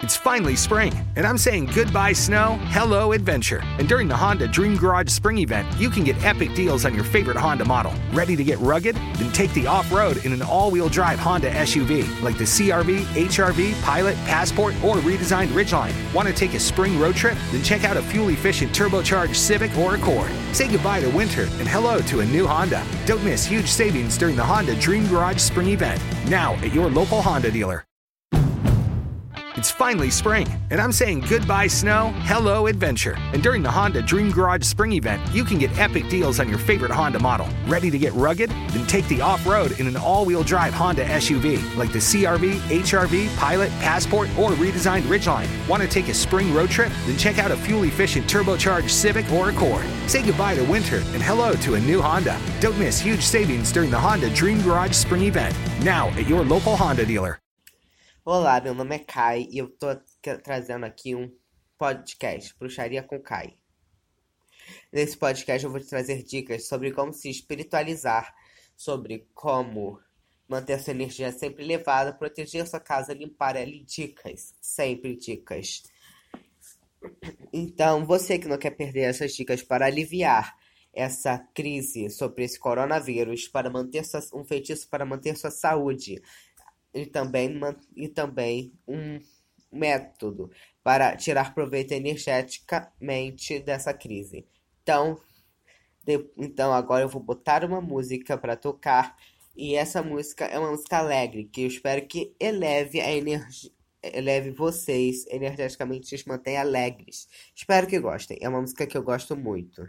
It's finally spring, and I'm saying goodbye snow, hello adventure. And during the Honda Dream Garage Spring event, you can get epic deals on your favorite Honda model. Ready to get rugged? Then take the off road in an all wheel drive Honda SUV like the CRV, HRV, Pilot, Passport, or redesigned Ridgeline. Want to take a spring road trip? Then check out a fuel efficient turbocharged Civic or Accord. Say goodbye to winter and hello to a new Honda. Don't miss huge savings during the Honda Dream Garage Spring event. Now at your local Honda dealer. It's finally spring, and I'm saying goodbye snow, hello adventure. And during the Honda Dream Garage Spring event, you can get epic deals on your favorite Honda model. Ready to get rugged? Then take the off road in an all wheel drive Honda SUV like the CRV, HRV, Pilot, Passport, or redesigned Ridgeline. Want to take a spring road trip? Then check out a fuel efficient turbocharged Civic or Accord. Say goodbye to winter and hello to a new Honda. Don't miss huge savings during the Honda Dream Garage Spring event. Now at your local Honda dealer. Olá, meu nome é Kai e eu tô trazendo aqui um podcast, Bruxaria com Kai. Nesse podcast eu vou te trazer dicas sobre como se espiritualizar, sobre como manter sua energia sempre elevada, proteger sua casa, limpar ela dicas, sempre dicas. Então, você que não quer perder essas dicas para aliviar essa crise sobre esse coronavírus, para manter sua, um feitiço para manter sua saúde, e também, e também um método para tirar proveito energeticamente dessa crise. Então, de, então agora eu vou botar uma música para tocar e essa música é uma música alegre que eu espero que eleve a energia eleve vocês energeticamente e os mantenha alegres. Espero que gostem. É uma música que eu gosto muito.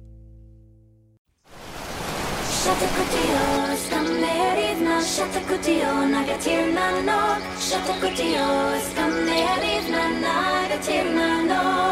Shut the cotillon, esta merivna Shut the cotillon, aga tirna no Shut the cotillon, esta merivna Aga tirna no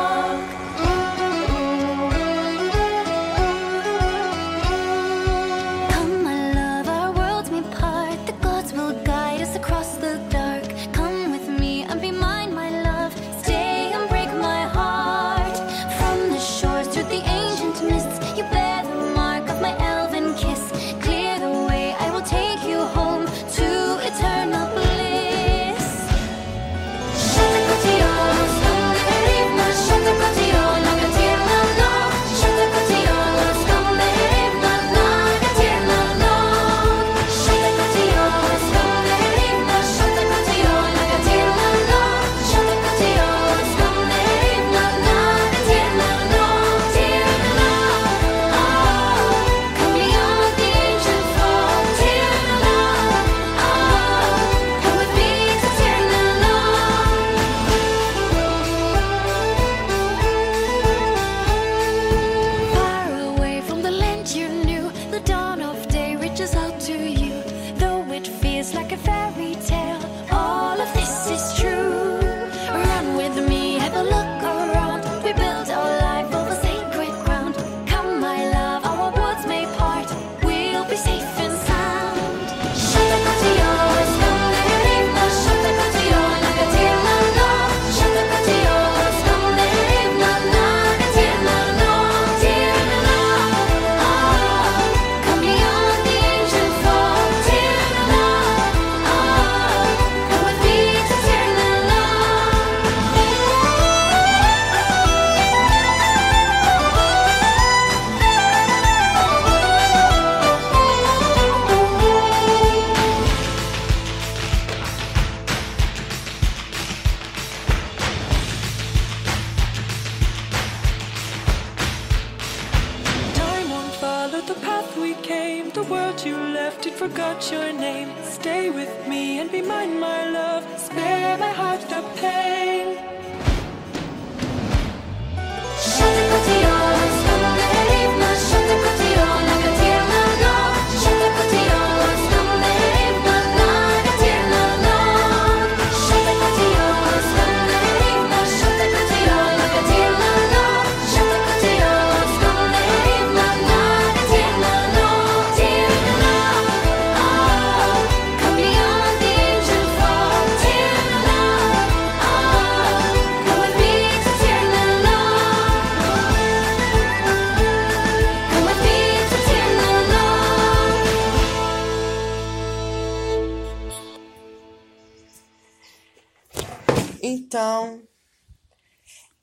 Então,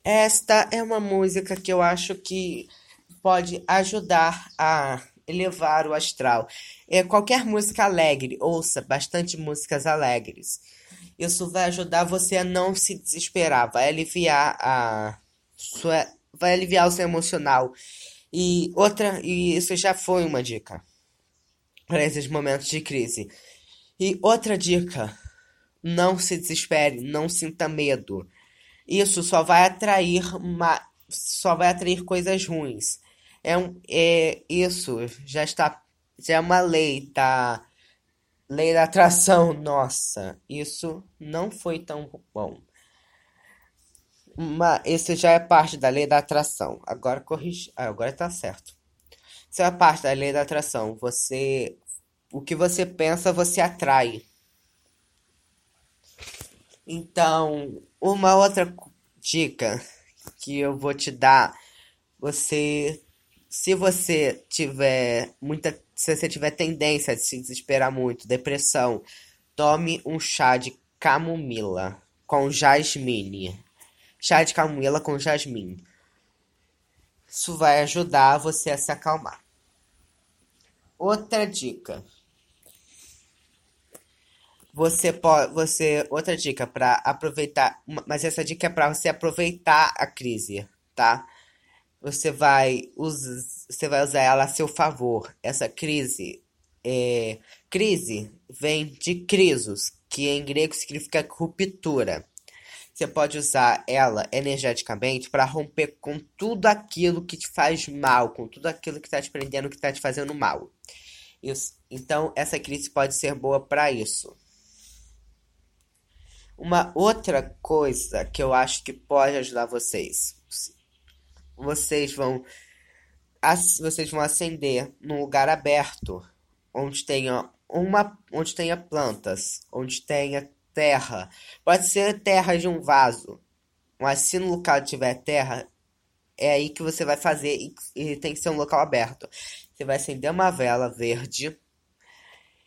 esta é uma música que eu acho que pode ajudar a elevar o astral. É qualquer música alegre, ouça bastante músicas alegres. Isso vai ajudar você a não se desesperar, vai aliviar a sua, vai aliviar o seu emocional. E outra, e isso já foi uma dica para esses momentos de crise. E outra dica, não se desespere, não sinta medo. Isso só vai atrair uma, só vai atrair coisas ruins. É, um, é isso já está já é uma lei da lei da atração. Nossa, isso não foi tão bom. Mas isso já é parte da lei da atração. Agora corrige, ah, agora tá certo. Isso é parte da lei da atração. Você o que você pensa, você atrai. Então, uma outra dica que eu vou te dar, você se você tiver muita se você tiver tendência a se desesperar muito, depressão, tome um chá de camomila com jasmine. Chá de camomila com jasmine. Isso vai ajudar você a se acalmar. Outra dica. Você pode, você, outra dica para aproveitar, mas essa dica é para você aproveitar a crise, tá? Você vai usar, você vai usar ela a seu favor. Essa crise, é, crise vem de crisos, que em grego significa ruptura. Você pode usar ela energeticamente para romper com tudo aquilo que te faz mal, com tudo aquilo que está te prendendo, que está te fazendo mal. Isso, então, essa crise pode ser boa para isso. Uma outra coisa que eu acho que pode ajudar vocês. Vocês vão vocês vão acender num lugar aberto, onde tenha uma onde tenha plantas, onde tenha terra. Pode ser terra de um vaso, mas se no local tiver terra, é aí que você vai fazer e, e tem que ser um local aberto. Você vai acender uma vela verde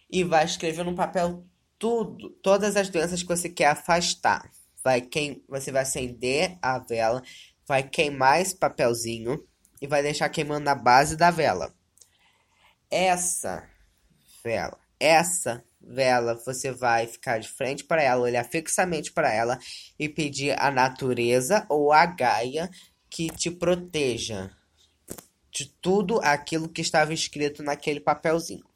e vai escrever num papel tudo, todas as doenças que você quer afastar. Vai quem você vai acender a vela, vai queimar esse papelzinho e vai deixar queimando na base da vela. Essa vela, essa vela, você vai ficar de frente para ela, olhar fixamente para ela e pedir a natureza ou a Gaia que te proteja de tudo aquilo que estava escrito naquele papelzinho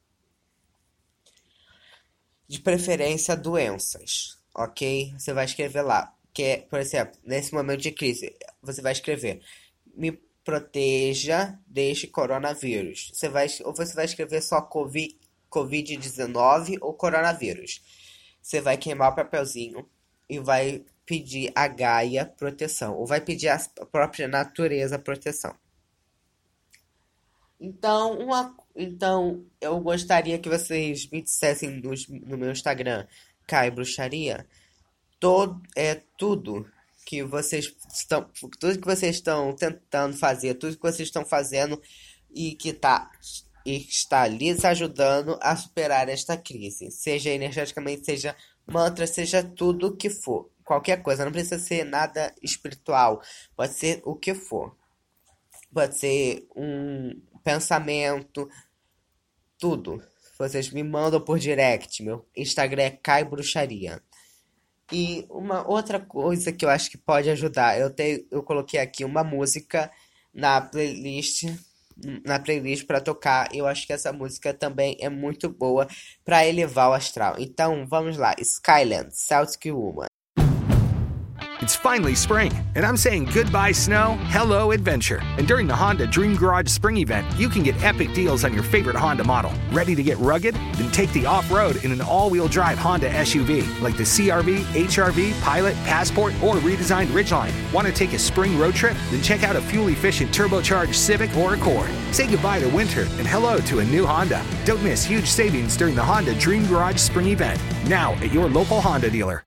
de preferência doenças, ok? Você vai escrever lá, que é, por exemplo, nesse momento de crise, você vai escrever me proteja deste coronavírus. Você vai ou você vai escrever só COVID, COVID-19 ou coronavírus. Você vai queimar o papelzinho e vai pedir a Gaia proteção, ou vai pedir a própria natureza proteção. Então, uma, então eu gostaria que vocês me dissessem no, no meu Instagram, Cai Bruxaria, todo, é tudo que vocês estão, tudo que vocês estão tentando fazer, tudo que vocês estão fazendo e que tá e está lhes ajudando a superar esta crise, seja energeticamente, seja mantra, seja tudo o que for, qualquer coisa, não precisa ser nada espiritual, pode ser o que for, pode ser um pensamento, tudo. Vocês me mandam por direct. Meu Instagram é Cai Bruxaria. E uma outra coisa que eu acho que pode ajudar, eu, te, eu coloquei aqui uma música na playlist na playlist para tocar. Eu acho que essa música também é muito boa para elevar o astral. Então vamos lá, Skyland, Celtic Woman. It's finally spring, and I'm saying goodbye snow, hello adventure. And during the Honda Dream Garage Spring Event, you can get epic deals on your favorite Honda model. Ready to get rugged? Then take the off road in an all wheel drive Honda SUV like the CRV, HRV, Pilot, Passport, or redesigned Ridgeline. Want to take a spring road trip? Then check out a fuel efficient turbocharged Civic or Accord. Say goodbye to winter and hello to a new Honda. Don't miss huge savings during the Honda Dream Garage Spring Event. Now at your local Honda dealer.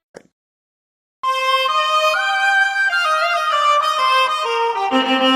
Thank you.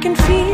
can feel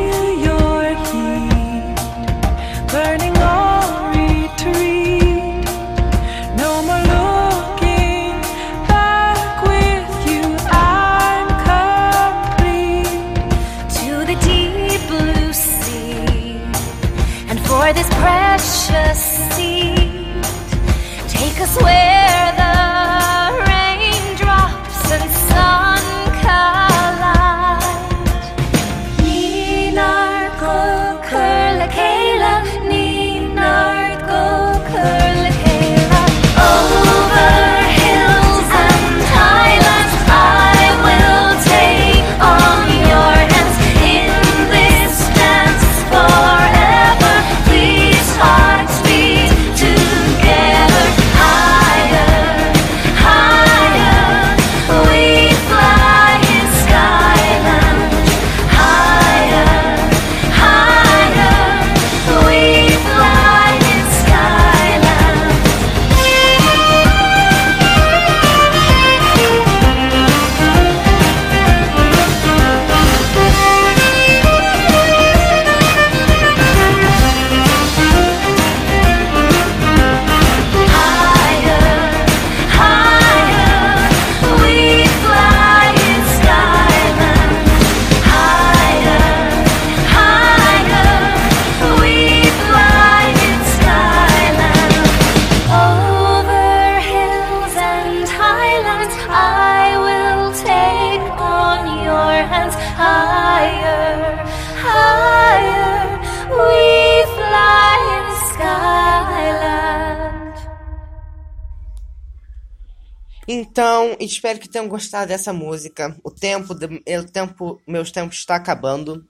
Então, espero que tenham gostado dessa música. O tempo, o tempo, meus tempos está acabando.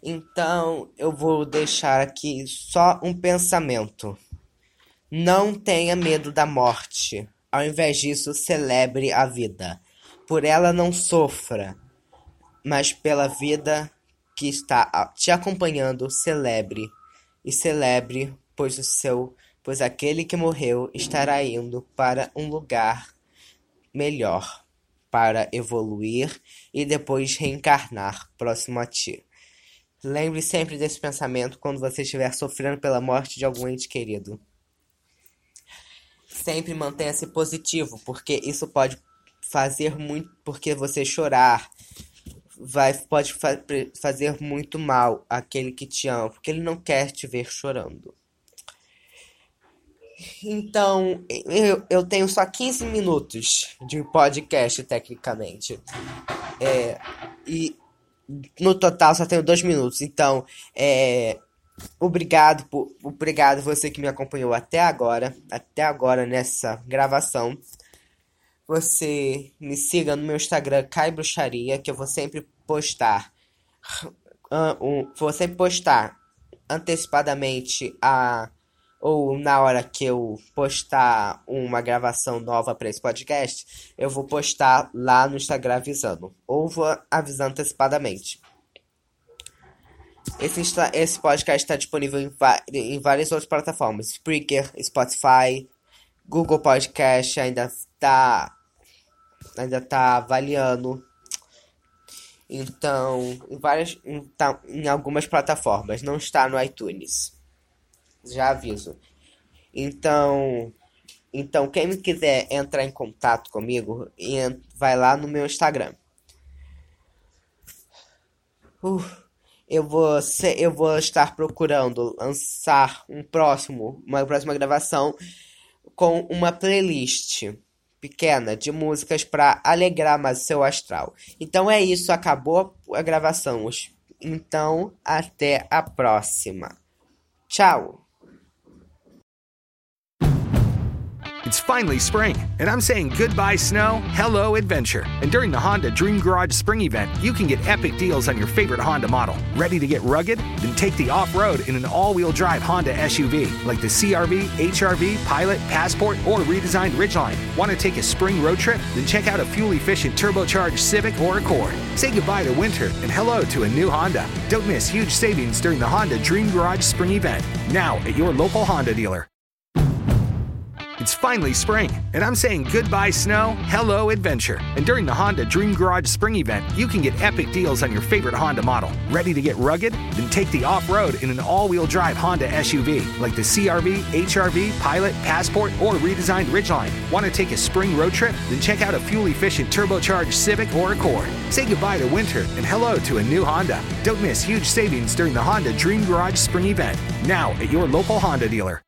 Então, eu vou deixar aqui só um pensamento. Não tenha medo da morte. Ao invés disso, celebre a vida. Por ela não sofra, mas pela vida que está te acompanhando, celebre e celebre, pois o seu, pois aquele que morreu estará indo para um lugar melhor para evoluir e depois reencarnar próximo a ti. Lembre sempre desse pensamento quando você estiver sofrendo pela morte de algum ente querido. Sempre mantenha-se positivo, porque isso pode fazer muito, porque você chorar vai pode fa fazer muito mal àquele que te ama, porque ele não quer te ver chorando. Então, eu, eu tenho só 15 minutos de podcast, tecnicamente. É, e no total só tenho 2 minutos. Então, é, obrigado por, obrigado você que me acompanhou até agora, até agora nessa gravação. Você me siga no meu Instagram, Cai Bruxaria, que eu vou sempre postar. Uh, um, vou sempre postar antecipadamente a ou na hora que eu postar uma gravação nova para esse podcast, eu vou postar lá no Instagram avisando, ou vou avisando antecipadamente. Esse, esse podcast está disponível em, em, várias outras plataformas: Spreaker, Spotify, Google Podcast ainda está ainda tá avaliando. Então, em várias, em, tá, em algumas plataformas, não está no iTunes já aviso. Então, então quem quiser entrar em contato comigo, vai lá no meu Instagram. Uh, eu vou ser, eu vou estar procurando lançar um próximo, uma próxima gravação com uma playlist pequena de músicas para alegrar mais o seu astral. Então é isso, acabou a gravação. Então, até a próxima. Tchau. It's finally spring, and I'm saying goodbye snow, hello adventure. And during the Honda Dream Garage Spring Event, you can get epic deals on your favorite Honda model. Ready to get rugged? Then take the off road in an all wheel drive Honda SUV like the CRV, HRV, Pilot, Passport, or redesigned Ridgeline. Want to take a spring road trip? Then check out a fuel efficient turbocharged Civic or Accord. Say goodbye to winter and hello to a new Honda. Don't miss huge savings during the Honda Dream Garage Spring Event. Now at your local Honda dealer. It's finally spring, and I'm saying goodbye snow, hello adventure. And during the Honda Dream Garage Spring Event, you can get epic deals on your favorite Honda model. Ready to get rugged? Then take the off road in an all wheel drive Honda SUV like the CRV, HRV, Pilot, Passport, or redesigned Ridgeline. Want to take a spring road trip? Then check out a fuel efficient turbocharged Civic or Accord. Say goodbye to winter and hello to a new Honda. Don't miss huge savings during the Honda Dream Garage Spring Event. Now at your local Honda dealer.